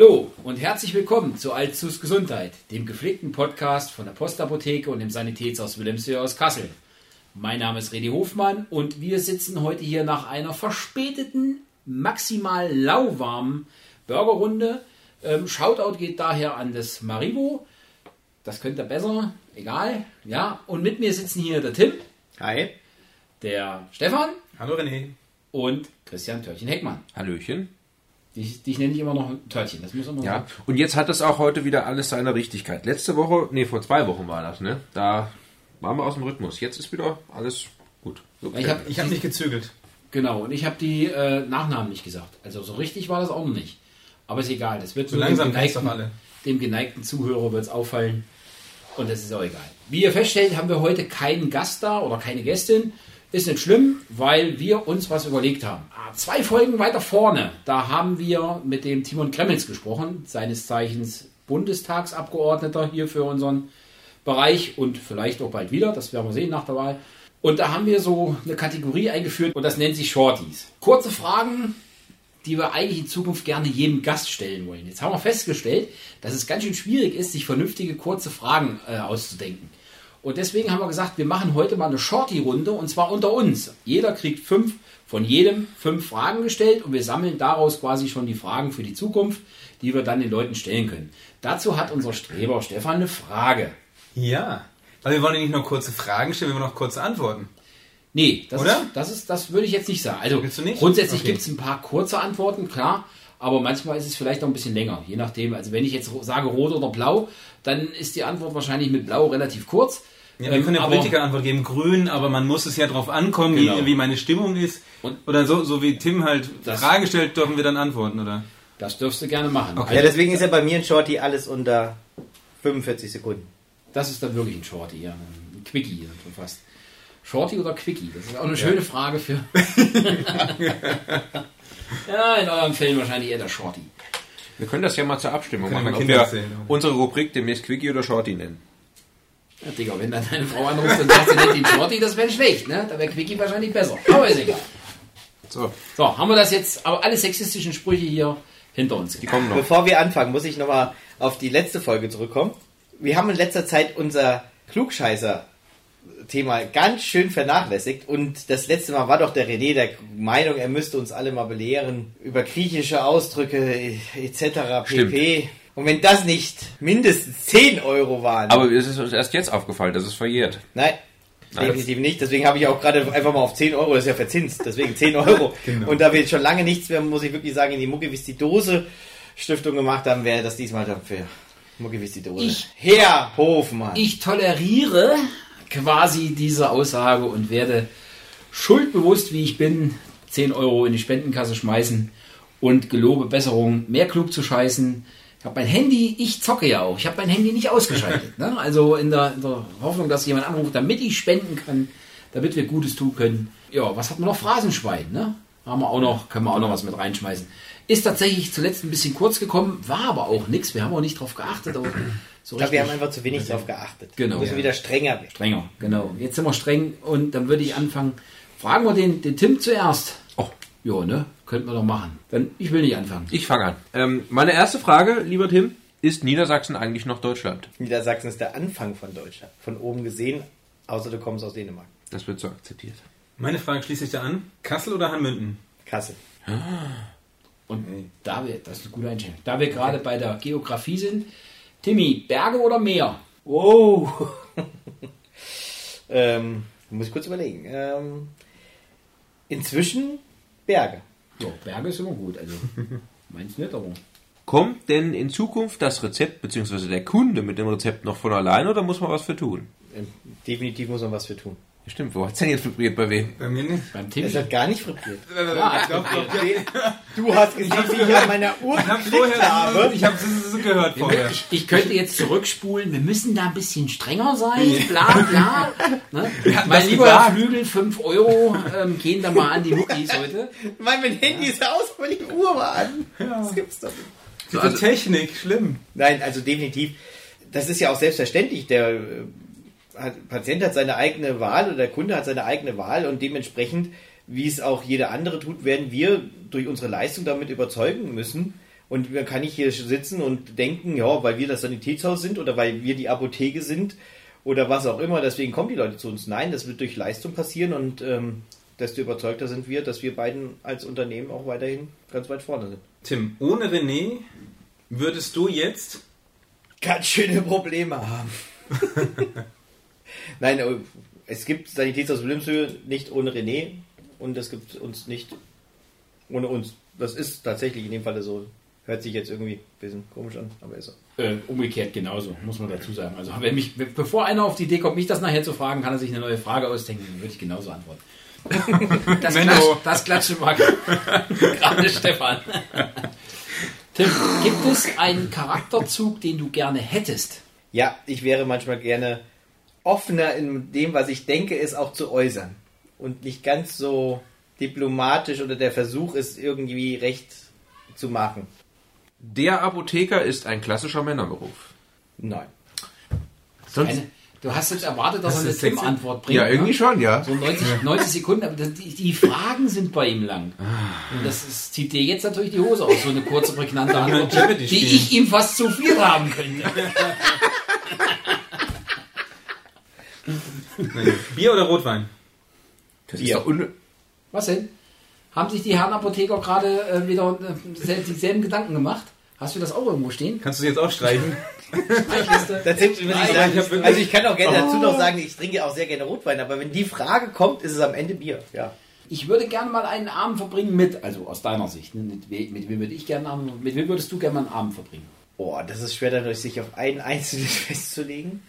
Hallo und herzlich willkommen zu Altzus Gesundheit, dem gepflegten Podcast von der Postapotheke und dem Sanitätshaus Wilhelmshöhe aus Kassel. Mein Name ist Redi Hofmann und wir sitzen heute hier nach einer verspäteten, maximal lauwarmen Burgerrunde. Ähm, Shoutout geht daher an das Maribo. Das könnte besser, egal. Ja, und mit mir sitzen hier der Tim, Hi. der Stefan Hallo René. und Christian Törchen-Heckmann. Hallöchen. Dich, dich nenne ich immer noch Törchen. Das muss immer Ja, und jetzt hat das auch heute wieder alles seine Richtigkeit. Letzte Woche, nee, vor zwei Wochen war das, ne? Da waren wir aus dem Rhythmus. Jetzt ist wieder alles gut. So, Ich hab- Ich habe nicht gezügelt. Genau, und ich habe die äh, Nachnamen nicht gesagt. Also so richtig war das auch noch nicht. Aber ist egal, das wird So langsam dem, geneigten, doch alle. dem geneigten Zuhörer wird es auffallen. Und das ist auch egal. Wie ihr feststellt, haben wir heute keinen Gast da oder keine Gästin. Ist nicht schlimm, weil wir uns was überlegt haben. Ah, Zwei Folgen weiter vorne, da haben wir mit dem Timon Kremels gesprochen, seines Zeichens Bundestagsabgeordneter hier für unseren Bereich und vielleicht auch bald wieder, das werden wir sehen nach der Wahl. Und da haben wir so eine Kategorie eingeführt und das nennt sich Shorties. Kurze Fragen, die wir eigentlich in Zukunft gerne jedem Gast stellen wollen. Jetzt haben wir festgestellt, dass es ganz schön schwierig ist, sich vernünftige kurze Fragen äh, auszudenken. Und deswegen haben wir gesagt, wir machen heute mal eine Shorty-Runde und zwar unter uns. Jeder kriegt fünf, von jedem fünf Fragen gestellt und wir sammeln daraus quasi schon die Fragen für die Zukunft, die wir dann den Leuten stellen können. Dazu hat unser Streber Stefan eine Frage. Ja. Weil wir wollen ja nicht nur kurze Fragen stellen, wir wollen auch kurze Antworten. Nee, das, Oder? Ist, das, ist, das würde ich jetzt nicht sagen. Also grundsätzlich Okay. gibt es ein paar kurze Antworten, klar, aber manchmal ist es vielleicht auch ein bisschen länger, je nachdem. Also wenn ich jetzt sage rot oder blau, dann ist die Antwort wahrscheinlich mit blau relativ kurz. Ja, wir Ähm, können ja aber- Politiker Antwort geben, grün, aber man muss es ja drauf ankommen, Genau. wie, wie meine Stimmung ist. Und- oder so, so wie Tim halt Das- Fragen stellt, dürfen wir dann antworten, oder? Das dürfst du gerne machen. Okay. Ja, Also, deswegen ist ja bei mir ein Shorty alles unter 45 Sekunden. das ist dann wirklich ein Shorty, ja. Ein Quickie schon fast. Shorty oder Quickie? Das ist auch eine schöne Frage für. ja, in euren Fällen wahrscheinlich eher der Shorty. Wir können das ja mal zur Abstimmung Können machen, wir ob Kinder wir oder? unsere Rubrik demnächst Quickie oder Shorty nennen. Ja, Digga, wenn dann deine Frau anruft und sagt, sie nennt ihn Shorty, das wäre schlecht, ne? Da wäre Quickie wahrscheinlich besser. Aber ist egal. So, So, haben wir das jetzt, aber alle sexistischen Sprüche hier hinter uns. die kommen noch. Bevor wir anfangen, muss ich nochmal auf die letzte Folge zurückkommen. Wir haben in letzter Zeit unser Klugscheißer-Thema ganz schön vernachlässigt. Und das letzte Mal war doch der René der Meinung, er müsste uns alle mal belehren über griechische Ausdrücke etc. pp. Und wenn das nicht mindestens 10 Euro waren. Aber es ist uns erst jetzt aufgefallen, das ist verjährt. Nein, Nein. definitiv nicht. Deswegen habe ich auch gerade einfach mal auf 10 Euro, das ist ja verzinst, deswegen 10 Euro. Genau. Und da wir jetzt schon lange nichts mehr, muss ich wirklich sagen, in die Muckiwiss-die-Dose Stiftung gemacht haben, wäre das diesmal dann für Muckiwiss-die-Dose. Ich- Herr Hofmann. Ich toleriere quasi diese Aussage und werde schuldbewusst, wie ich bin, 10 Euro in die Spendenkasse schmeißen und gelobe Besserung, mehr klug zu scheißen. Ich habe mein Handy, ich zocke ja auch. Ich habe mein Handy nicht ausgeschaltet. ne? Also in der, in der Hoffnung, dass jemand anruft, damit ich spenden kann, damit wir Gutes tun können. Ja, was hat man noch? Phrasenschwein, ne? Haben wir auch noch, können wir auch noch was mit reinschmeißen. Ist tatsächlich zuletzt ein bisschen kurz gekommen, war aber auch nichts. Wir haben auch nicht drauf geachtet. Aber so ich glaube, wir haben einfach zu wenig drauf geachtet. Genau. Wir müssen Ja. wieder strenger werden. Strenger, genau. Jetzt sind wir streng und dann würde ich anfangen. Fragen wir den, den Tim zuerst. Oh, Ja, ne? Könnten wir doch machen. Dann, ich will nicht anfangen. ich fange an. Ähm, meine erste Frage, lieber Tim, ist Niedersachsen eigentlich noch Deutschland? Niedersachsen ist der Anfang von Deutschland. Von oben gesehen, außer du kommst aus Dänemark. Das wird so akzeptiert. Meine Frage schließe ich da an. Kassel oder Hanmünden? Kassel. Und da wir, das ist eine gute Einstellung, da wir gerade bei der Geografie sind, Timmy, Berge oder Meer? Wow. ähm, muss ich kurz überlegen. Ähm, inzwischen Berge. Ja, Berge ist immer gut. Also, meins nicht, aber. Kommt denn in Zukunft das Rezept bzw. der Kunde mit dem Rezept noch von alleine oder muss man was für tun? Ähm, definitiv muss man was für tun. Ja, stimmt, wo hat's denn jetzt vibriert bei wem? Bei mir nicht. Beim Timmy. Es hat gar nicht frappiert. Ja, Ich glaub. Du hast gesehen, wie ich an meiner Uhr geklickt vorher, habe. ich habe es so gehört vorher. ich, ich könnte jetzt zurückspulen, wir müssen da ein bisschen strenger sein, bla bla. Ne? Mein lieber gesagt. Flügel, 5 Euro ähm, gehen da mal an die Muckis heute. Mein, mein Handy ist aus, weil die Uhr war an. Das gibt's doch nicht. Diese Also- Technik, schlimm. Nein, also definitiv. Das ist ja auch selbstverständlich. Der äh, hat- Patient hat seine eigene Wahl oder der Kunde hat seine eigene Wahl und dementsprechend, wie es auch jeder andere tut, werden wir durch unsere Leistung damit überzeugen müssen Und man kann nicht hier sitzen und denken, ja, weil wir das Sanitätshaus sind oder weil wir die Apotheke sind oder was auch immer, deswegen kommen die Leute zu uns. Nein, das wird durch Leistung passieren und ähm, desto überzeugter sind wir, dass wir beiden als Unternehmen auch weiterhin ganz weit vorne sind. Tim, ohne René würdest du jetzt Ganz schöne Probleme haben. Nein, es gibt Sanitätshaus Wilhelmshöhe nicht ohne René und es gibt uns nicht ohne uns. Das ist tatsächlich in dem Falle so. Hört sich jetzt irgendwie ein bisschen komisch an, aber ist so. Äh, umgekehrt genauso, muss man dazu sagen. Also wenn mich, bevor einer auf die Idee kommt, mich das nachher zu fragen, kann er sich eine neue Frage ausdenken, dann würde ich genauso antworten. Das, Menno. klatscht, das klatsche mal gerade Stefan. Tim, gibt es einen Charakterzug, den du gerne hättest? Ja, ich wäre manchmal gerne offener in dem, was ich denke, es auch zu äußern. Und nicht ganz so diplomatisch oder der Versuch ist, irgendwie recht zu machen. Der Apotheker ist ein klassischer Männerberuf. Nein. Sonst, Eine, du hast jetzt erwartet, dass Das er eine ist. Tim-Antwort bringt. ja, irgendwie ne? schon, ja. So 90, 90 Sekunden, aber das, die, die Fragen sind bei ihm lang. Und das ist, zieht dir jetzt natürlich die Hose aus, so eine kurze, prägnante Antwort, die ich ihm fast zu viel haben könnte. Bier oder Rotwein? Das Bier. ist doch un Was denn? Haben sich die Herren Apotheker gerade äh, wieder äh, sel- dieselben Gedanken gemacht? Hast du das auch irgendwo stehen? Kannst du jetzt auch streichen? Streichliste? Tatsächlich muss ich Nein, sagen, ich hab wirklich- also ich kann auch gerne dazu Oh. noch sagen, ich trinke auch sehr gerne Rotwein, aber wenn die Frage kommt, ist es am Ende Bier. Ja. Ich würde gerne mal einen Abend verbringen mit, also aus deiner Sicht. Ne? Mit, mit wem würde ich gerne einen Abend, mit wem würdest du gerne mal einen Abend verbringen? Oh, das ist schwer dadurch, sich auf einen einzelnen festzulegen.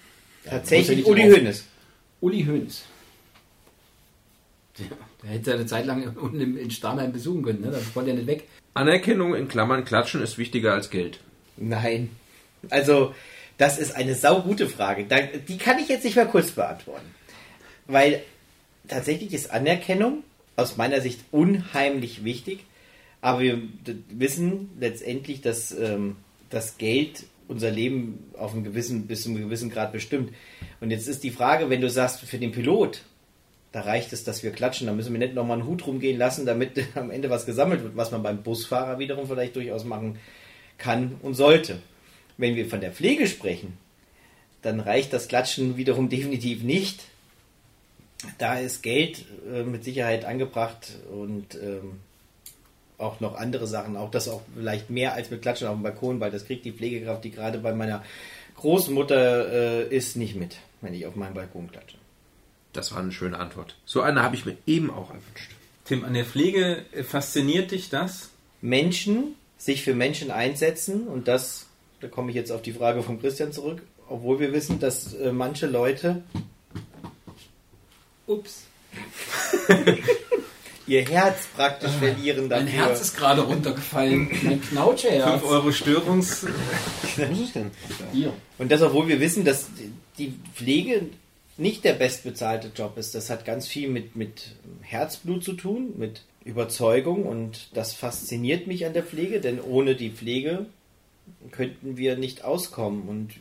ja Tatsächlich Uli. Hoeneß. Uli Hoeneß. Der, der hätte eine Zeit lang unten im- in Starnheim besuchen können, ne? Das wollte er nicht weg. Anerkennung in Klammern klatschen ist wichtiger als Geld. Nein. Also, das ist eine saugute Frage. Da- Die kann ich jetzt nicht mal kurz beantworten. Weil tatsächlich ist Anerkennung aus meiner Sicht unheimlich wichtig. Aber wir wissen letztendlich, dass ähm, das Geld unser Leben auf einem gewissen, bis zu einem gewissen Grad bestimmt. Und jetzt ist die Frage, wenn du sagst, für den Pilot, da reicht es, dass wir klatschen, da müssen wir nicht nochmal einen Hut rumgehen lassen, damit am Ende was gesammelt wird, was man beim Busfahrer wiederum vielleicht durchaus machen kann und sollte. Wenn wir von der Pflege sprechen, dann reicht das Klatschen wiederum definitiv nicht. Da ist Geld äh, mit Sicherheit angebracht und ähm, auch noch andere Sachen, auch das auch vielleicht mehr als mit Klatschen auf dem Balkon, weil das kriegt die Pflegekraft, die gerade bei meiner Großmutter äh, ist, nicht mit, wenn ich auf meinem Balkon klatsche. Das war eine schöne Antwort. So eine habe ich mir eben auch erwünscht. Tim, an der Pflege äh, fasziniert dich das? Menschen sich für Menschen einsetzen und das, da komme ich jetzt auf die Frage von Christian zurück, obwohl wir wissen, dass äh, manche Leute Ups. ihr Herz praktisch verlieren dafür. Mein Herz ist gerade runtergefallen. Mein Knautscherherz. 5 Euro Störungs... Was ist denn? Hier. und das, obwohl wir wissen, dass die Pflege nicht der bestbezahlte Job ist. Das hat ganz viel mit, mit Herzblut zu tun, mit Überzeugung und das fasziniert mich an der Pflege, denn ohne die Pflege könnten wir nicht auskommen und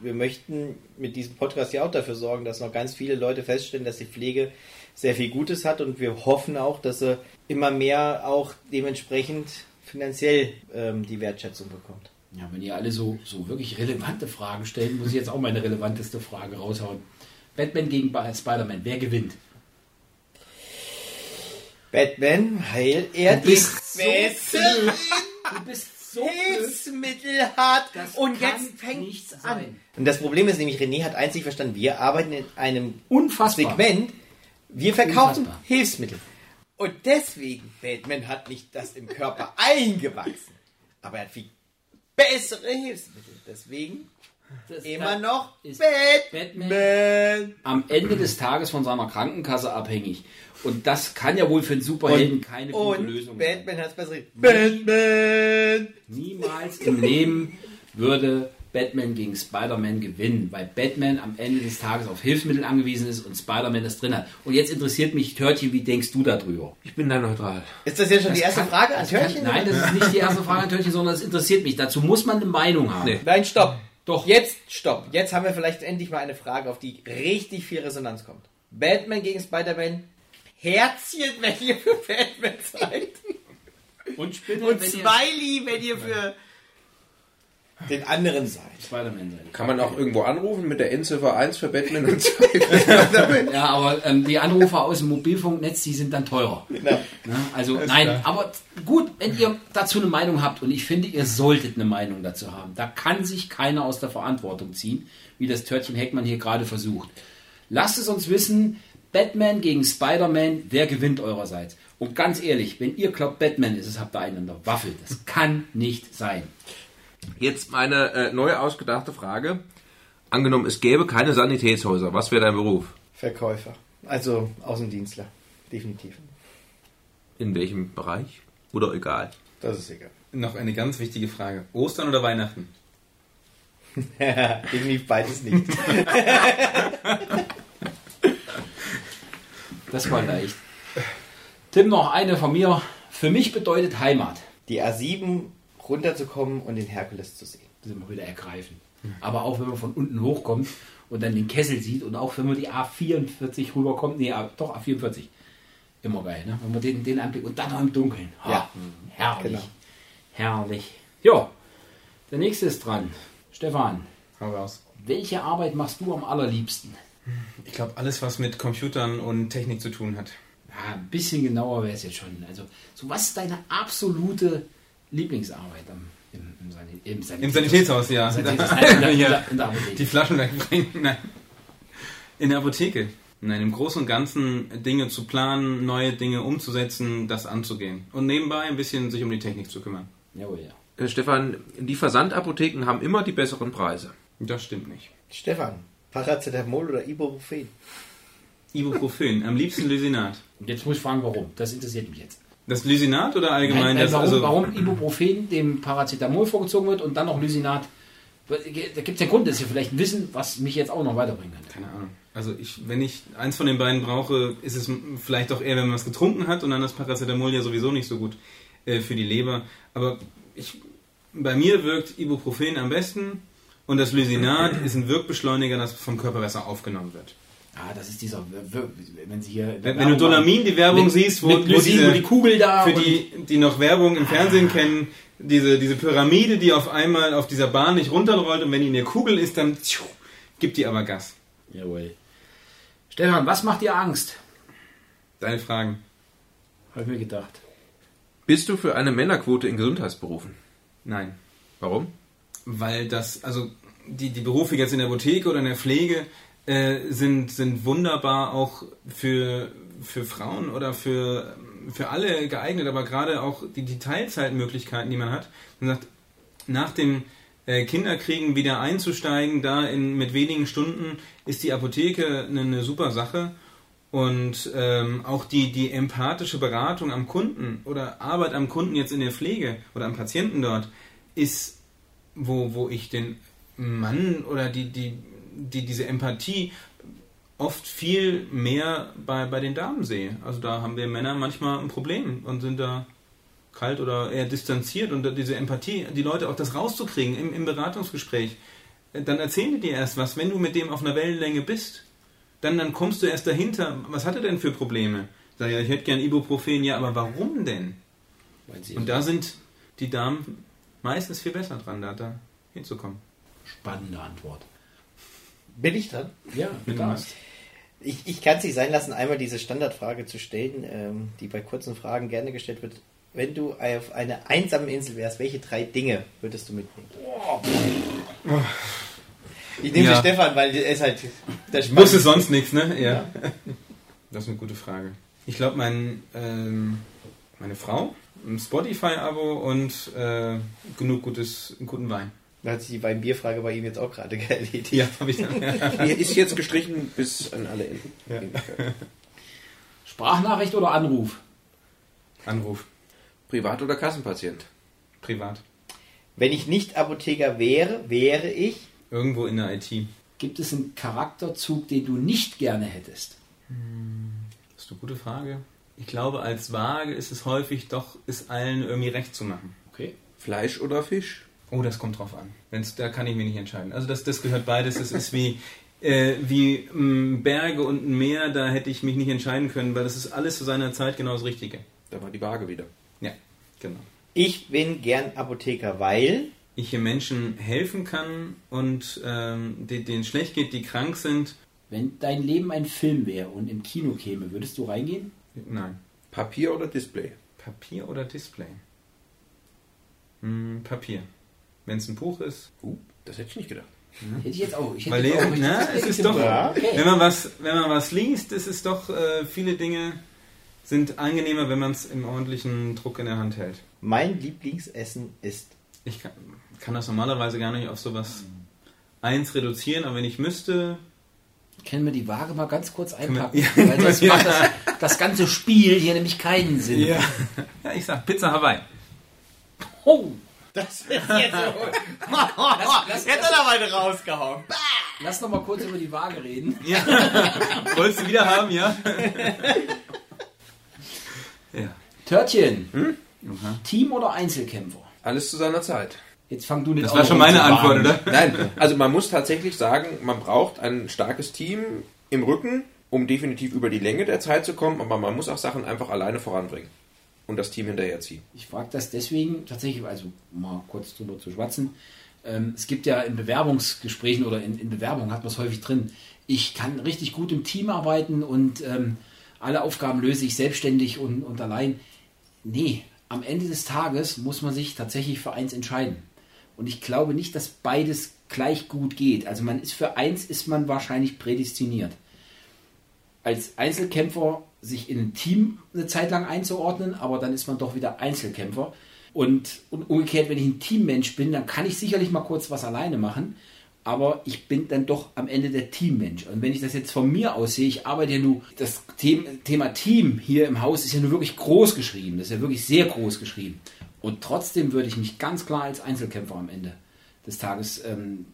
wir möchten mit diesem Podcast ja auch dafür sorgen, dass noch ganz viele Leute feststellen, dass die Pflege sehr viel Gutes hat und wir hoffen auch, dass sie immer mehr auch dementsprechend finanziell ähm, die Wertschätzung bekommt. Ja, wenn ihr alle so, so wirklich relevante Fragen stellt, muss ich jetzt auch meine relevanteste Frage raushauen. Batman gegen Spider-Man, wer gewinnt? Batman, weil er Du bist so. Du bist so. Hilfsmittel hat und jetzt fängt nicht es an. sein. Und das Problem ist nämlich, René hat einzig verstanden, wir arbeiten in einem Unfassbar. Segment, wir verkaufen Unfassbar. Hilfsmittel. Und deswegen, Batman hat nicht das im Körper eingewachsen, aber er hat viel bessere Hilfsmittel. Deswegen Das immer noch ist Batman. Batman am Ende des Tages von seiner Krankenkasse abhängig. Und das kann ja wohl für einen Superhelden keine gute Und Lösung sein. Batman hat es bessere Batman! Niemals im Leben würde Batman gegen Spider-Man gewinnen, weil Batman am Ende des Tages auf Hilfsmittel angewiesen ist und Spider-Man das drin hat. Und jetzt interessiert mich, Törtchen, wie denkst du darüber? Ich bin da neutral. Ist das jetzt schon die erste Kann- Frage an das kann- Törtchen? Nein, das ist nicht die erste Frage an Törtchen, sondern es interessiert mich. Dazu muss man eine Meinung haben. Nee. Nein, stopp. Doch. Jetzt, stopp. Jetzt haben wir vielleicht endlich mal eine Frage, auf die richtig viel Resonanz kommt. Batman gegen Spider-Man. Herzchen, wenn ihr für Batman seid. Und Spinne, Und wenn ihr- Smiley, wenn ihr für den anderen Seite. Spider-Man sein. Kann man auch irgendwo anrufen mit der Endziffer 1 für Batman und 2 für Spider-Man? Ja, aber ähm, die Anrufer aus dem Mobilfunknetz, die sind dann teurer. Genau. Ne? Also nein, klar. aber gut, wenn ihr dazu eine Meinung habt und ich finde, ihr solltet eine Meinung dazu haben, da kann sich keiner aus der Verantwortung ziehen, wie das Törtchen Heckmann hier gerade versucht. Lasst es uns wissen, Batman gegen Spider-Man, wer gewinnt eurerseits? Und ganz ehrlich, wenn ihr glaubt, Batman ist es, habt ihr einen an der Waffel. Das kann nicht sein. Jetzt meine äh, neu ausgedachte Frage. Angenommen, es gäbe keine Sanitätshäuser. Was wäre dein Beruf? Verkäufer. Also Außendienstler. Definitiv. In welchem Bereich? Oder egal? Das ist egal. Noch eine ganz wichtige Frage. Ostern oder Weihnachten? Definitiv beides nicht. Das war leicht. Tim, noch eine von mir. Für mich bedeutet Heimat. Die A7 runterzukommen und den Herkules zu sehen. Das immer wieder ergreifen. Aber auch wenn man von unten hochkommt und dann den Kessel sieht und auch wenn man die A44 rüberkommt, nee, doch A44. Immer geil, ne? Wenn man den, den Anblick und dann noch im Dunkeln. Ah, Ja. herrlich. Genau. Herrlich. Ja, der nächste ist dran. Stefan, Hau raus. welche Arbeit machst du am allerliebsten? Ich glaube, alles, was mit Computern und Technik zu tun hat. Ja, ein bisschen genauer wäre es jetzt schon. Also, so was ist deine absolute Lieblingsarbeit am, im, im, Sani- im, Sanitäts- Im Sanitätshaus, ja. Sanitätshaus. Nein, in der, in Ja. der, in der Apotheke. Die Flaschen wegbringen. Nein. In der Apotheke. Nein, im Großen und Ganzen Dinge zu planen, neue Dinge umzusetzen, das anzugehen. Und nebenbei ein bisschen sich um die Technik zu kümmern. Jawohl, ja. Äh, Stefan, die Versandapotheken haben immer die besseren Preise. Das stimmt nicht. Stefan, Paracetamol oder Ibuprofen? Ibuprofen, am liebsten Lysinat. Und jetzt muss ich fragen, warum. Das interessiert mich jetzt. Das Lysinat oder allgemein Nein, nein, das? warum, also, warum Ibuprofen dem Paracetamol vorgezogen wird und dann noch Lysinat. Da gibt es ja Grund, dass ihr vielleicht ein Wissen, was mich jetzt auch noch weiterbringen kann. Keine Ahnung. Also ich, wenn ich eins von den beiden brauche, ist es vielleicht auch eher, wenn man was getrunken hat und dann das Paracetamol ja sowieso nicht so gut äh, für die Leber. Aber ich, bei mir wirkt Ibuprofen am besten und das Lysinat ist ein Wirkbeschleuniger, das vom Körper besser aufgenommen wird. Ah, das ist dieser, wenn Sie hier. Wenn, wenn du Dolamin die Werbung mit, siehst, wo, mit wo, diese, wo die Kugel da für und- die, die noch Werbung im Fernsehen kennen, diese, diese Pyramide, die auf einmal auf dieser Bahn nicht runterrollt und wenn die in der Kugel ist, dann tschiu, gibt die aber Gas. Jawohl. Stefan, was macht dir Angst? Deine Fragen. Habe ich mir gedacht. Bist du für eine Männerquote in Gesundheitsberufen? Nein. Warum? weil das, also die, die Berufe jetzt in der Apotheke oder in der Pflege äh, sind, sind wunderbar auch für, für Frauen oder für, für alle geeignet, aber gerade auch die, die Teilzeitmöglichkeiten, die man hat. Man sagt, nach dem äh, Kinderkriegen wieder einzusteigen, da in, mit wenigen Stunden ist die Apotheke eine, eine super Sache. Und ähm, auch die, die empathische Beratung am Kunden oder Arbeit am Kunden jetzt in der Pflege oder am Patienten dort ist wo, wo ich den Mann oder die, die, die diese Empathie oft viel mehr bei, bei den Damen sehe. Also da haben wir Männer manchmal ein Problem und sind da kalt oder eher distanziert und diese Empathie, die Leute auch das rauszukriegen im, im Beratungsgespräch, dann erzählen die dir erst was, wenn du mit dem auf einer Wellenlänge bist. Dann, dann kommst du erst dahinter, was hat er denn für Probleme? Sag ja, ich hätte gern Ibuprofen, ja, aber warum denn? Und da sind die Damen meistens viel besser dran, da, da hinzukommen. spannende Antwort. Bin ich dran? Ja, klar. magst. Ich, ich kann es nicht sein lassen, einmal diese Standardfrage zu stellen, ähm, die bei kurzen Fragen gerne gestellt wird. Wenn du auf einer einsamen Insel wärst, welche drei Dinge würdest du mitnehmen? Ich nehme Ja. Stefan, weil er ist halt der Ich wusste Spannendste. sonst nichts, ne? Ja. Das ist eine gute Frage. Ich glaube, mein, ähm, meine Frau, ein Spotify-Abo und äh, genug gutes, guten Wein. Da hat sich die Wein-Bier-Frage bei ihm jetzt auch gerade erledigt. Ja, habe ich dann. Hier ist jetzt gestrichen bis an alle Enden. Sprachnachricht oder Anruf? Anruf. Privat- oder Kassenpatient? Privat. Wenn ich nicht Apotheker wäre, wäre ich. Irgendwo in der IT. Gibt es einen Charakterzug, den du nicht gerne hättest? Das ist eine gute Frage. Ich glaube, als Waage ist es häufig doch, ist allen irgendwie recht zu machen. Okay. Fleisch oder Fisch? Oh, das kommt drauf an. Wenn's, da kann ich mich nicht entscheiden. Also das, das gehört beides. Das ist wie, äh, wie mh, Berge und ein Meer, da hätte ich mich nicht entscheiden können, weil das ist alles zu seiner Zeit genau das Richtige. Da war die Waage wieder. Ja, genau. Ich bin gern Apotheker, weil. ich hier Menschen helfen kann und ähm, de- denen schlecht geht, die krank sind. Wenn dein Leben ein Film wäre und im Kino käme, würdest du reingehen? Nein. Papier oder Display? Papier oder Display? Hm, Papier. Wenn es ein Buch ist. Uh, das hätte ich nicht gedacht. Hätte ich jetzt auch. Ich hätte Weil auch lesen, ich- ne? Es ist doch, Ja. Wenn man was, wenn man was liest, ist es doch äh, viele Dinge sind angenehmer, wenn man es im ordentlichen Druck in der Hand hält. Mein Lieblingsessen ist. Ich kann, kann das normalerweise gar nicht auf sowas eins reduzieren, aber wenn ich müsste, Können wir die Waage mal ganz kurz wir- einpacken? Ja. Weil das macht das, das ganze Spiel hier nämlich keinen Sinn. ja, ich sag Pizza Hawaii. Oh, Das ist jetzt so. jetzt hat er mal rausgehauen. lass noch mal kurz über die Waage reden. Ja. Wolltest du wieder haben, ja? ja. Törtchen, Aha. Team oder Einzelkämpfer? Alles zu seiner Zeit. Jetzt fang du nicht Das auch war schon meine Antwort, oder? Nein, also man muss tatsächlich sagen, man braucht ein starkes Team im Rücken, um definitiv über die Länge der Zeit zu kommen, aber man muss auch Sachen einfach alleine voranbringen und das Team hinterherziehen. Ich frage das deswegen tatsächlich, also mal kurz drüber zu schwatzen. Ähm, es gibt ja in Bewerbungsgesprächen oder in, in Bewerbungen hat man es häufig drin. Ich kann richtig gut im Team arbeiten und ähm, alle Aufgaben löse ich selbstständig und, und allein. Nee, am Ende des Tages muss man sich tatsächlich für eins entscheiden. Und ich glaube nicht, dass beides gleich gut geht. Also man ist für eins ist man wahrscheinlich prädestiniert. Als Einzelkämpfer sich in ein Team eine Zeit lang einzuordnen, aber dann ist man doch wieder Einzelkämpfer. Und, und umgekehrt, wenn ich ein Teammensch bin, dann kann ich sicherlich mal kurz was alleine machen, aber ich bin dann doch am Ende der Teammensch. Und wenn ich das jetzt von mir aus sehe, ich arbeite ja nur, das Thema, Team hier im Haus ist ja nur wirklich groß geschrieben, das ist ja wirklich sehr groß geschrieben. Und trotzdem würde ich mich ganz klar als Einzelkämpfer am Ende des Tages ähm,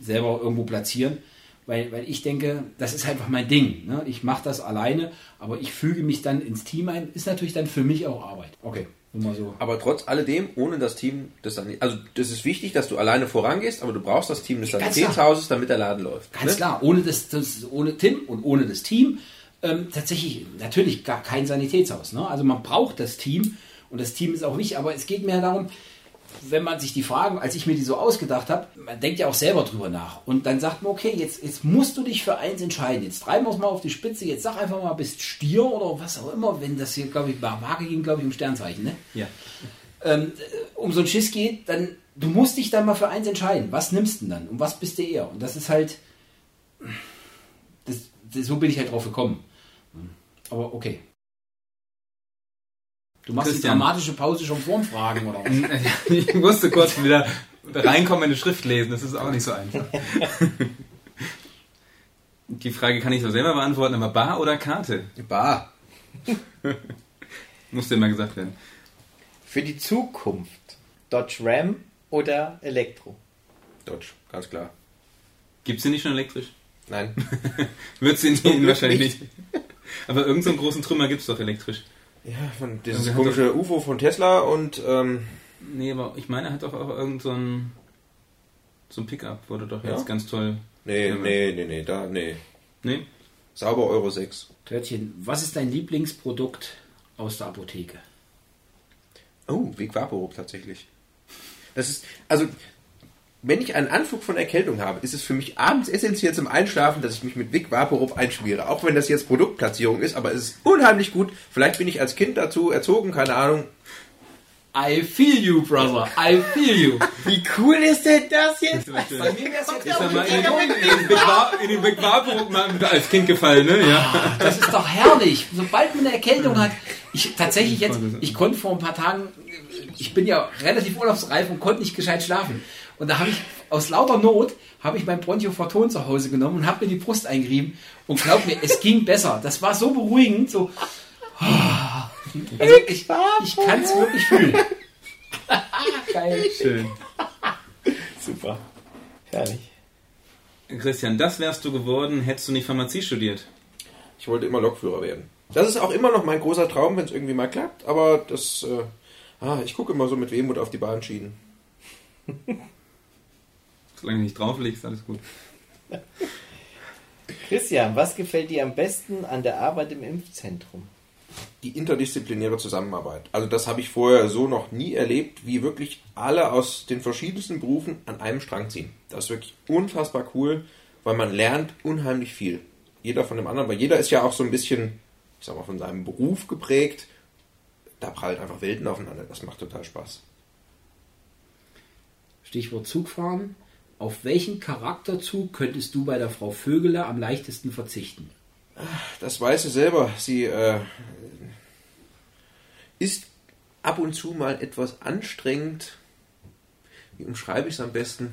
selber irgendwo platzieren, weil, weil ich denke, das ist einfach mein Ding. Ne? Ich mache das alleine, aber ich füge mich dann ins Team ein. Ist natürlich dann für mich auch Arbeit. Okay, so. Aber trotz alledem, ohne das Team, das dann, also das ist wichtig, dass du alleine vorangehst, aber du brauchst das Team des Sanitätshauses, damit der Laden läuft. Ganz ne? klar, ohne, das, das, ohne Tim und ohne das Team ähm, tatsächlich natürlich gar kein Sanitätshaus. Ne? Also man braucht das Team und das Team ist auch wichtig, aber es geht mir darum, wenn man sich die Fragen, als ich mir die so ausgedacht habe, man denkt ja auch selber drüber nach. Und dann sagt man, okay, jetzt, jetzt musst du dich für eins entscheiden. Jetzt treiben wir es mal auf die Spitze. Jetzt sag einfach mal, bist Stier oder was auch immer, wenn das hier, glaube ich, Waage ging, glaube ich, um Sternzeichen. Ne? Ja. ähm, um so ein Schiss geht, dann du musst dich dann mal für eins entscheiden. Was nimmst du denn dann? Und was bist du eher? Und das ist halt, das, das, so bin ich halt drauf gekommen. Aber okay. Du machst Christian. die dramatische Pause schon vorm Fragen oder was? Ich musste kurz wieder reinkommen in die Schrift lesen, das ist auch nicht so einfach. Die Frage kann ich so selber beantworten, aber Bar oder Karte? Bar. Musste immer gesagt werden. Für die Zukunft Dodge Ram oder Elektro? Dodge, ganz klar. Gibt sie nicht schon elektrisch? Nein. Wird sie Glück wahrscheinlich nicht. nicht. Aber irgendeinen so einen großen Trümmer gibt es doch elektrisch. Ja, von dieses Also komische UFO von Tesla und ähm, Nee, aber ich meine, er hat doch auch irgend so ein, so ein Pickup, wurde doch Ja? jetzt ganz toll. nee, Ja, nee, nee, nee, da, nee. Nee? Sauber Euro 6. Törtchen, was ist dein Lieblingsprodukt aus der Apotheke? Oh, Vic Vaporub tatsächlich. Das ist, also, wenn ich einen Anflug von Erkältung habe, ist es für mich abends essentiell zum Einschlafen, dass ich mich mit Vic Vaporub einschmiere. Auch wenn das jetzt Produktplatzierung ist, aber es ist unheimlich gut. Vielleicht bin ich als Kind dazu erzogen, keine Ahnung. I feel you, brother. I feel you. Wie cool ist denn das jetzt? Bei mir wär's jetzt Ist er mal in den, in den Big Vaporub mal als Kind gefallen, ne? Ja. Das ist doch herrlich. Sobald man eine Erkältung hat, ich tatsächlich jetzt, ich konnte vor ein paar Tagen, ich bin ja relativ urlaubsreif und konnte nicht gescheit schlafen. Und da habe ich aus lauter Not habe ich mein Bronchioforton zu Hause genommen und habe mir die Brust eingerieben und glaub mir, es ging besser. Das war so beruhigend, so. Also ich, ich kann es wirklich fühlen. Geil. Schön. Super. Herrlich. Christian, das wärst du geworden, hättest du nicht Pharmazie studiert. Ich wollte immer Lokführer werden. Das ist auch immer noch mein großer Traum, wenn es irgendwie mal klappt, aber das, äh, ah, ich gucke immer so mit Wehmut auf die Bahnschienen. Solange du nicht drauf liegst, alles gut. Christian, was gefällt dir am besten an der Arbeit im Impfzentrum? die interdisziplinäre Zusammenarbeit. Also das habe ich vorher so noch nie erlebt, wie wirklich alle aus den verschiedensten Berufen an einem Strang ziehen. Das ist wirklich unfassbar cool, weil man lernt unheimlich viel. Jeder von dem anderen, weil jeder ist ja auch so ein bisschen, ich sag mal, von seinem Beruf geprägt. Da prallt einfach Welten aufeinander. Das macht total Spaß. Stichwort Zugfahren. Auf welchen Charakterzug könntest du bei der Frau Vögele am leichtesten verzichten? Das weiß sie selber. Sie äh, ist ab und zu mal etwas anstrengend. Wie umschreibe ich es am besten?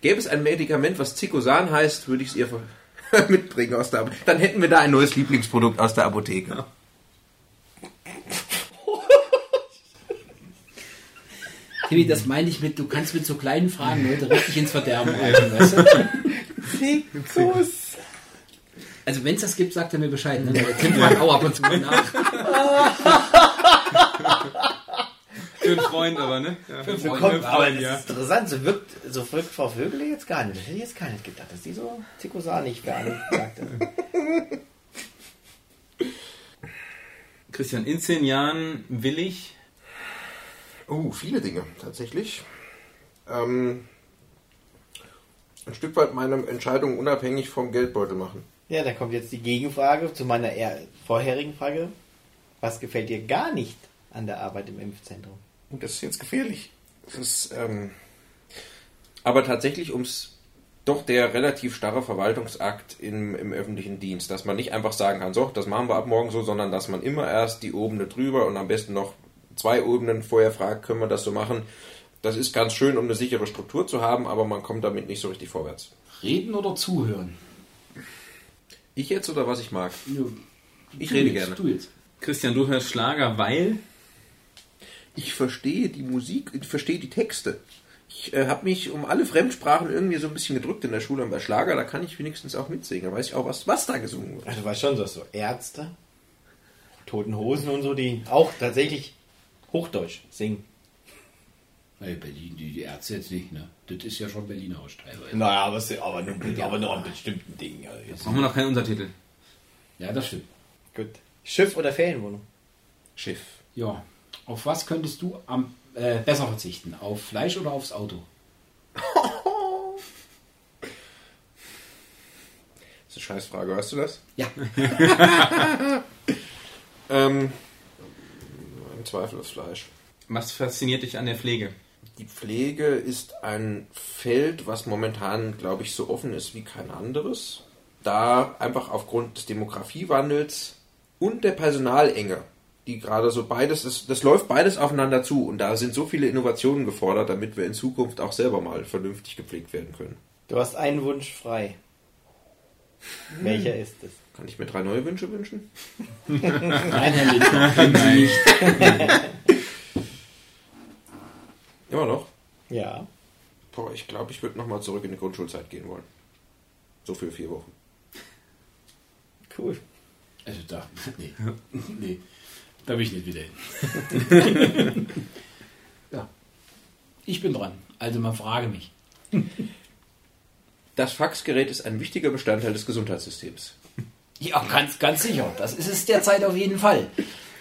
Gäbe es ein Medikament, was Zicosan heißt, würde ich es ihr mitbringen aus der Apotheke. Dann hätten wir da ein neues Lieblingsprodukt aus der Apotheke. Timmy, das meine ich mit, du kannst mit so kleinen Fragen Leute richtig ins Verderben reiten, weißt du? Fikus. Also wenn es das gibt, sagt er mir Bescheid. Ne? Der Tim fragt auch ab und zu mal nach. Für einen Freund aber, ne? Ja. Für So Freunde, kommt, aber Freunde, das ja. ist interessant, so wirkt, so wirkt Frau Vögele jetzt gar nicht. Das hätte ich jetzt gar nicht gedacht, dass die so zikosanig gar nicht sagte. Christian, in zehn Jahren will ich. Oh, viele Dinge tatsächlich. Ähm, ein Stück weit meine Entscheidung unabhängig vom Geldbeutel machen. Ja, da kommt jetzt die Gegenfrage zu meiner eher vorherigen Frage. Was gefällt dir gar nicht an der Arbeit im Impfzentrum? Und das ist jetzt gefährlich. Das ist, ähm, aber tatsächlich ums doch der relativ starre Verwaltungsakt im, im öffentlichen Dienst, dass man nicht einfach sagen kann, so, das machen wir ab morgen so, sondern dass man immer erst die Ebene drüber und am besten noch zwei Ebenen vorher fragt, können wir das so machen. Das ist ganz schön, um eine sichere Struktur zu haben, aber man kommt damit nicht so richtig vorwärts. Reden oder zuhören? Ich jetzt oder was ich mag? Ja, Ich rede jetzt, gerne. Du jetzt. Christian, du hörst Schlager, weil. Ich verstehe die Musik, ich verstehe die Texte. Ich äh, habe mich um alle Fremdsprachen irgendwie so ein bisschen gedrückt in der Schule und bei Schlager, da kann ich wenigstens auch mitsingen. Da weiß ich auch, was, was da gesungen wird. Also du weißt schon, so, so Ärzte, Toten Hosen und so, die auch tatsächlich Hochdeutsch singen. Hey, Berlin, die, die Ärzte jetzt nicht, ne? Das ist ja schon Berlinerisch teilweise. Naja, aber, es- aber, nur, aber nur an bestimmten Dingen. Also jetzt. Brauchen wir noch keinen Untertitel. Ja, das stimmt. Gut. Schiff oder Ferienwohnung? Schiff. Ja. Auf was könntest du am äh, besser verzichten? Auf Fleisch oder aufs Auto? Das ist eine Scheißfrage, weißt du das? Ja. Ähm, Zweifel das Fleisch. Was fasziniert dich an der Pflege? Die Pflege ist ein Feld, was momentan, glaube ich, so offen ist wie kein anderes. Da einfach aufgrund des Demografiewandels und der Personalenge, die gerade so beides, das, das läuft beides aufeinander zu und da sind so viele Innovationen gefordert, damit wir in Zukunft auch selber mal vernünftig gepflegt werden können. Du hast einen Wunsch frei. Welcher ist es? Kann ich mir drei neue Wünsche wünschen? Nein, Herr Lindner, nicht. Immer noch? Ja. Boah, ich glaube, ich würde nochmal zurück in die Grundschulzeit gehen wollen. So für vier Wochen. Cool. Also da, nee, nee, da will ich nicht wieder hin. ja. Ich bin dran. Also man frage mich. Das Faxgerät ist ein wichtiger Bestandteil des Gesundheitssystems. Ja, ganz, ganz sicher. Das ist es derzeit auf jeden Fall.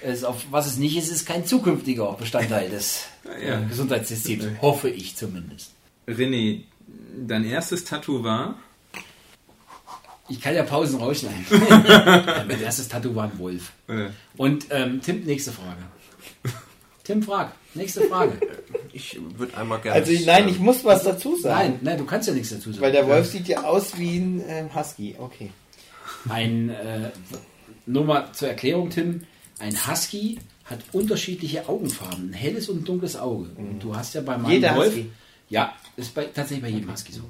Es, auf, was es nicht ist, ist kein zukünftiger Bestandteil des Ja. äh, Gesundheitssystems. Hoffe ich zumindest. René, dein erstes Tattoo war? Ich kann ja Pausen rausschneiden. Ja, mein erstes Tattoo war ein Wolf. Äh, Und ähm, Tim, nächste Frage. Tim, frag. Nächste Frage. Ich würde einmal gerne. Also ich, nein, ich muss was dazu sagen. Nein, nein, du kannst ja nichts dazu sagen. Weil der Wolf sieht ja aus wie ein ähm, Husky. Okay. Ein, äh, nur mal zur Erklärung, Tim, ein Husky hat unterschiedliche Augenfarben, ein helles und ein dunkles Auge. Und du hast ja bei meinem Jeder Wolf, Husky? ja, ist bei, tatsächlich bei jedem Husky so.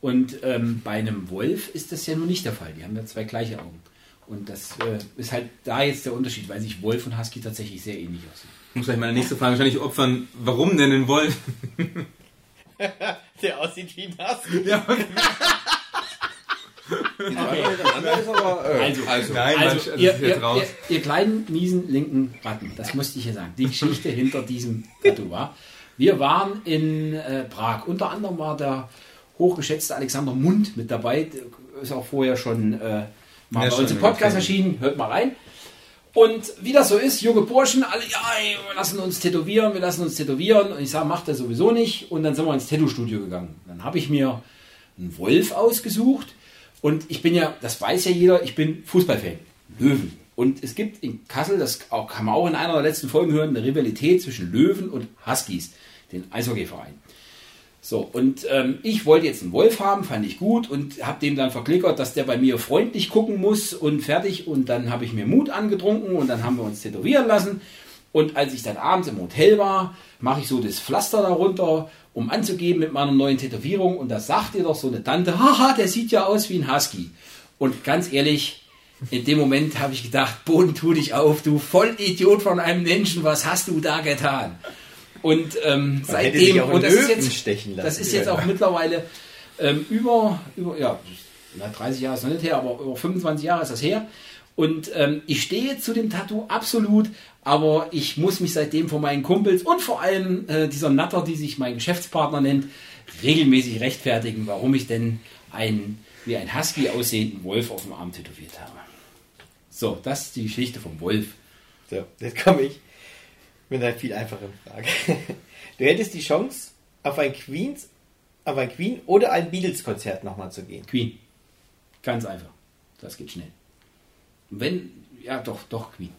Und ähm, bei einem Wolf ist das ja nur nicht der Fall. Die haben ja zwei gleiche Augen. Und das äh, ist halt da jetzt der Unterschied, weil sich Wolf und Husky tatsächlich sehr ähnlich aussehen. ich muss gleich meine nächste Frage wahrscheinlich opfern. Warum denn ein Wolf? Der aussieht wie ein Husky. Ja, okay. Also, also. Nein, Also, das ihr, kleinen, miesen, linken Ratten, das musste ich hier sagen. Die Geschichte hinter diesem Tattoo war. Wir waren in äh, Prag. Unter anderem war der hochgeschätzte Alexander Mund mit dabei. Ist auch vorher schon äh, mal Ja, bei uns im Podcast erschienen. Hört mal rein. Und wie das so ist, junge Burschen, alle, ja, ey, wir lassen uns tätowieren, wir lassen uns tätowieren. Und ich sage, macht er sowieso nicht. Und dann sind wir ins Tattoo-Studio gegangen. Dann habe ich mir einen Wolf ausgesucht. Und ich bin ja, das weiß ja jeder, ich bin Fußballfan. Löwen. Und es gibt in Kassel, das auch, kann man auch in einer der letzten Folgen hören, eine Rivalität zwischen Löwen und Huskies, den Eishockeyverein. So, und ähm, ich wollte jetzt einen Wolf haben, fand ich gut und habe dem dann verklickert, dass der bei mir freundlich gucken muss und fertig. Und dann habe ich mir Mut angetrunken und dann haben wir uns tätowieren lassen. Und als ich dann abends im Hotel war, mache ich so das Pflaster darunter, um anzugeben mit meiner neuen Tätowierung. Und da sagt dir doch so eine Tante, haha, der sieht ja aus wie ein Husky. Und ganz ehrlich, in dem Moment habe ich gedacht, Boden, tu dich auf, du Vollidiot von einem Menschen, was hast du da getan? Und ähm, seitdem, und das ist, jetzt, das ist jetzt auch mittlerweile ähm, über, über, ja, 30 Jahre ist noch nicht her, aber über 25 Jahre ist das her. Und ähm, ich stehe zu dem Tattoo absolut, aber ich muss mich seitdem von meinen Kumpels und vor allem äh, dieser Natter, die sich mein Geschäftspartner nennt, regelmäßig rechtfertigen, warum ich denn einen wie ein Husky aussehenden Wolf auf dem Arm tätowiert habe. So, das ist die Geschichte vom Wolf. So, jetzt komme ich mit einer viel einfachen Frage. Du hättest die Chance, auf ein Queens, auf ein Queen oder ein Beatles-Konzert nochmal zu gehen. Queen. Ganz einfach. Das geht schnell. Wenn, ja doch, doch, Queen.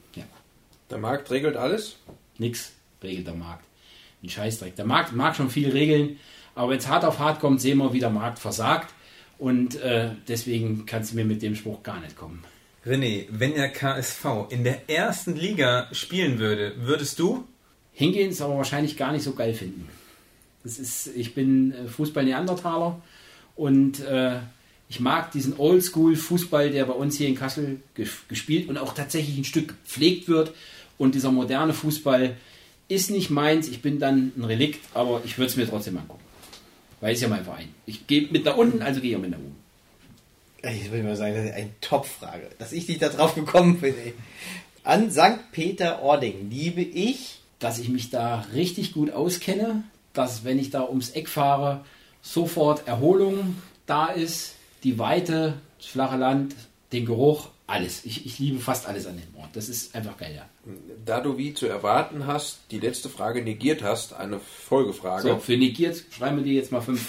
Der Markt regelt alles? Nix regelt der Markt. Ein Scheißdreck. Der Markt mag schon viel regeln, aber wenn es hart auf hart kommt, sehen wir, wie der Markt versagt. Und äh, deswegen kannst du mir mit dem Spruch gar nicht kommen. René, wenn der KSV in der ersten Liga spielen würde, würdest du? Hingehen ist aber wahrscheinlich gar nicht so geil finden. Das ist, ich bin äh, Fußball-Neandertaler und äh, ich mag diesen Oldschool-Fußball, der bei uns hier in Kassel gespielt und auch tatsächlich ein Stück gepflegt wird. Und dieser moderne Fußball ist nicht meins. Ich bin dann ein Relikt, aber ich würde es mir trotzdem angucken. Weil es ja mein Verein. Ich gehe mit da unten, also gehe ich auch mit da oben. Ich würde mal sagen, das ist eine Top-Frage, dass ich nicht da drauf gekommen bin. Ey. An St. Peter-Ording liebe ich. Dass ich mich da richtig gut auskenne, dass wenn ich da ums Eck fahre, sofort Erholung da ist, die Weite, das flache Land, den Geruch, alles. Ich, ich liebe fast alles an dem Ort. Das ist einfach geil, ja. Da du wie zu erwarten hast, die letzte Frage negiert hast, eine Folgefrage. So, für negiert schreiben wir dir jetzt mal 5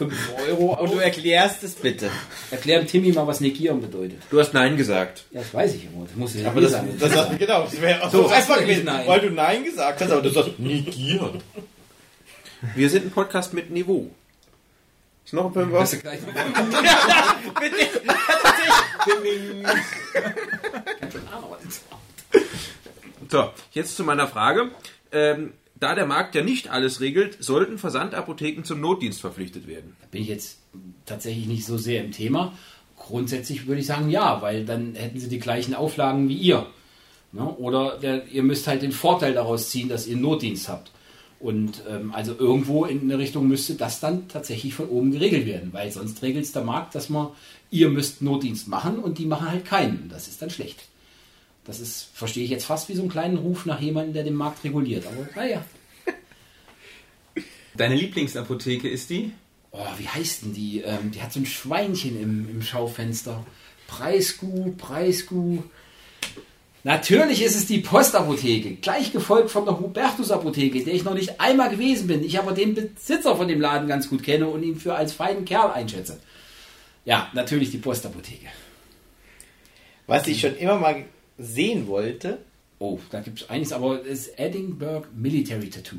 Euro auf. Und du erklärst es bitte. Erklär Timmy mal, was negieren bedeutet. Du hast Nein gesagt. Ja, das weiß ich immer. Das muss ich aber das, sagen. Das, das, genau, das wäre auch so, so einfach gewesen, nein. weil du Nein gesagt hast, aber das heißt negieren. Wir sind ein Podcast mit Niveau. Ist noch ein Film was? Ja, bitte. so, jetzt zu meiner Frage. Ähm, da der Markt ja nicht alles regelt, sollten Versandapotheken zum Notdienst verpflichtet werden? Da bin ich jetzt tatsächlich nicht so sehr im Thema. Grundsätzlich würde ich sagen ja, weil dann hätten sie die gleichen Auflagen wie ihr. Ne? Oder der, ihr müsst halt den Vorteil daraus ziehen, dass ihr Notdienst habt. Und ähm, also irgendwo in eine Richtung müsste das dann tatsächlich von oben geregelt werden, weil sonst regelt es der Markt, dass man, ihr müsst Notdienst machen und die machen halt keinen. Das ist dann schlecht. Das ist, verstehe ich jetzt fast wie so einen kleinen Ruf nach jemandem, der den Markt reguliert. Aber naja. Deine Lieblingsapotheke ist die? Oh, wie heißt denn die? Ähm, die hat so ein Schweinchen im, im Schaufenster. Preisgu, Preisgu. Natürlich ist es die Postapotheke, gleich gefolgt von der Hubertus-Apotheke, der ich noch nicht einmal gewesen bin, ich aber den Besitzer von dem Laden ganz gut kenne und ihn für als feinen Kerl einschätze. Ja, natürlich die Postapotheke. Was ich schon immer mal sehen wollte. Oh, da gibt es einiges, aber es ist Edinburgh Military Tattoo.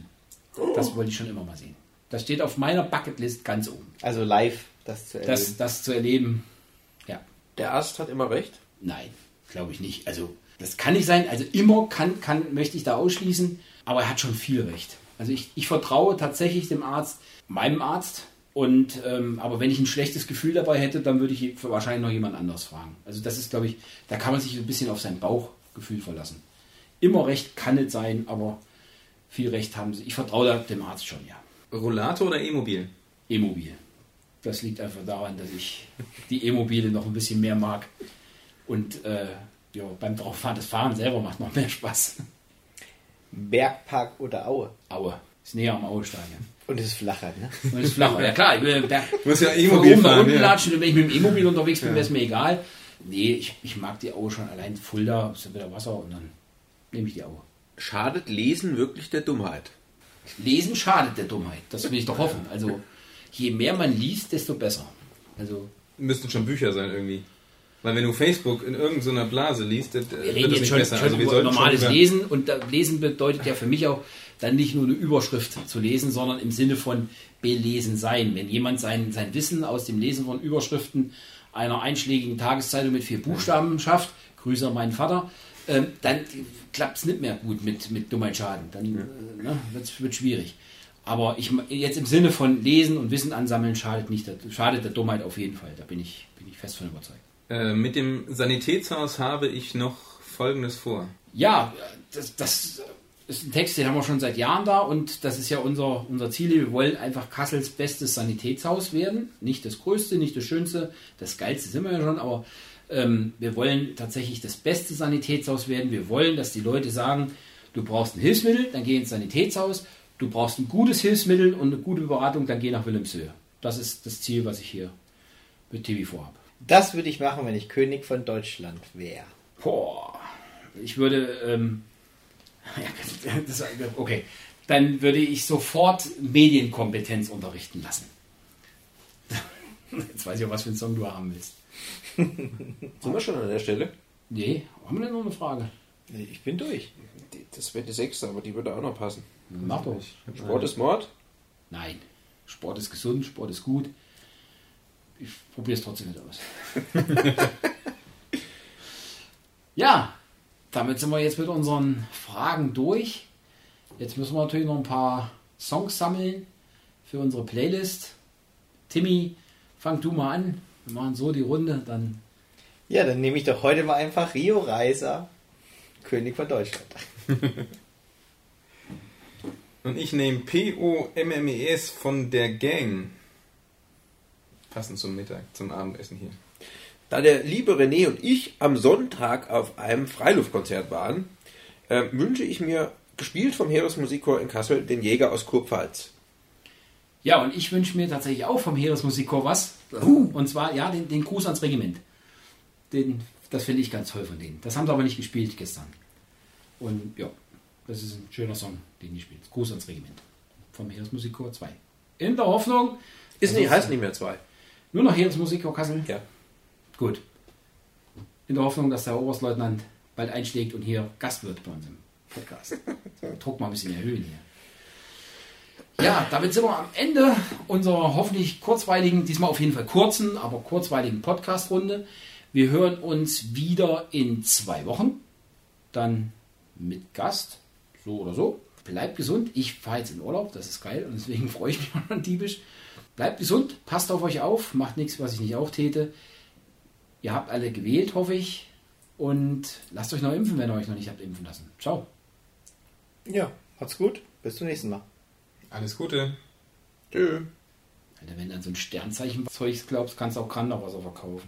Das wollte ich schon immer mal sehen. Das steht auf meiner Bucketlist ganz oben. Also live das zu erleben. Das, das zu erleben, ja. Der Arzt hat immer recht? Nein, glaube ich nicht. Also das kann nicht sein. Also immer kann, kann, möchte ich da ausschließen, aber er hat schon viel Recht. Also ich, ich vertraue tatsächlich dem Arzt, meinem Arzt. Und ähm, aber wenn ich ein schlechtes Gefühl dabei hätte, dann würde ich wahrscheinlich noch jemand anders fragen. Also das ist, glaube ich, da kann man sich ein bisschen auf sein Bauchgefühl verlassen. Immer recht kann es sein, aber viel Recht haben sie. Ich vertraue da dem Arzt schon, ja. Rollator oder E-Mobil? E-Mobil. Das liegt einfach daran, dass ich die E-Mobile noch ein bisschen mehr mag. Und äh, ja, beim Drauffahren, das Fahren selber macht noch mehr Spaß. Bergpark oder Aue? Aue. Ist näher am Aue-Stadion. Und es ist flacher, ne? Und es ist flacher, ja klar. Ich will Berg, musst ja E-Mobil fahren. Ja. Latschen, wenn ich mit dem E-Mobil unterwegs bin, ja. wäre es mir egal. Nee, ich, ich mag die Aue schon allein. Fulda ist ja wieder Wasser und dann nehme ich die Aue. Schadet Lesen wirklich der Dummheit? Lesen schadet der Dummheit. Das will ich doch hoffen. Also je mehr man liest, desto besser. Also Müssten schon Bücher sein irgendwie. Weil wenn du Facebook in irgendeiner Blase liest, das, wir wird reden jetzt nicht schon, besser. schon Also wir über sollten normales schon Lesen und Lesen bedeutet ja für mich auch dann nicht nur eine Überschrift zu lesen, sondern im Sinne von belesen sein. Wenn jemand sein, sein Wissen aus dem Lesen von Überschriften einer einschlägigen Tageszeitung mit vier Buchstaben schafft, Grüße an meinen Vater, ähm, dann klappt es nicht mehr gut mit, mit Dummheit Schaden. Dann äh, ne, wird es schwierig. Aber ich, jetzt im Sinne von Lesen und Wissen ansammeln schadet, nicht der, schadet der Dummheit auf jeden Fall. Da bin ich, bin ich fest von überzeugt. Äh, mit dem Sanitätshaus habe ich noch Folgendes vor. Ja, das, das ist ein Text, den haben wir schon seit Jahren da und das ist ja unser, unser Ziel. Wir wollen einfach Kassels bestes Sanitätshaus werden. Nicht das größte, nicht das schönste, das geilste sind wir ja schon, aber ähm, wir wollen tatsächlich das beste Sanitätshaus werden. Wir wollen, dass die Leute sagen, du brauchst ein Hilfsmittel, dann geh ins Sanitätshaus. Du brauchst ein gutes Hilfsmittel und eine gute Beratung, dann geh nach Wilhelmshöhe. Das ist das Ziel, was ich hier mit TV vorhabe. Das würde ich machen, wenn ich König von Deutschland wäre. Boah, ich würde, ähm, ja, das, okay, dann würde ich sofort Medienkompetenz unterrichten lassen. Jetzt weiß ich auch, was für einen Song du haben willst. Sind wir schon an der Stelle? Nee, haben wir denn noch eine Frage? Ich bin durch. Das wäre die sechste, aber die würde auch noch passen. Mach doch. Sport ist Mord? Nein, Sport ist gesund, Sport ist gut. Ich probiere es trotzdem nicht aus. ja, damit sind wir jetzt mit unseren Fragen durch. Jetzt müssen wir natürlich noch ein paar Songs sammeln für unsere Playlist. Timmy, fang du mal an. Wir machen so die Runde, dann Ja, dann nehme ich doch heute mal einfach Rio Reiser, König von Deutschland. Und ich nehme P-O-M-M-E-S von der Gang. Passend zum Mittag, zum Abendessen hier. Da der liebe René und ich am Sonntag auf einem Freiluftkonzert waren, äh, wünsche ich mir, gespielt vom Heeresmusikchor in Kassel, den Jäger aus Kurpfalz. Ja, und ich wünsche mir tatsächlich auch vom Heeresmusikchor was. Und zwar, ja, den, den Gruß ans Regiment. Den, das finde ich ganz toll von denen. Das haben sie aber nicht gespielt gestern. Und ja, das ist ein schöner Song, den die spielt. Gruß ans Regiment. Vom Heeresmusikchor 2. In der Hoffnung. Ist nicht, heißt nicht mehr zwei. Nur noch Heeresmusikchor Kassel? Ja. Gut. In der Hoffnung, dass der Oberstleutnant bald einschlägt und hier Gast wird bei uns im Podcast. Druck mal ein bisschen erhöhen hier. Ja, damit sind wir am Ende unserer hoffentlich kurzweiligen, diesmal auf jeden Fall kurzen, aber kurzweiligen Podcast-Runde. Wir hören uns wieder in zwei Wochen. Dann mit Gast, so oder so. Bleibt gesund. Ich fahre jetzt in Urlaub, das ist geil und deswegen freue ich mich schon diebisch. Bleibt gesund, passt auf euch auf, macht nichts, was ich nicht auch täte. Ihr habt alle gewählt, hoffe ich. Und lasst euch noch impfen, wenn ihr euch noch nicht habt impfen lassen. Ciao. Ja, macht's gut. Bis zum nächsten Mal. Alles Gute. Tschö. Alter, wenn du an so ein Sternzeichen-Zeugs glaubst, kannst du auch Kranderwasser verkaufen.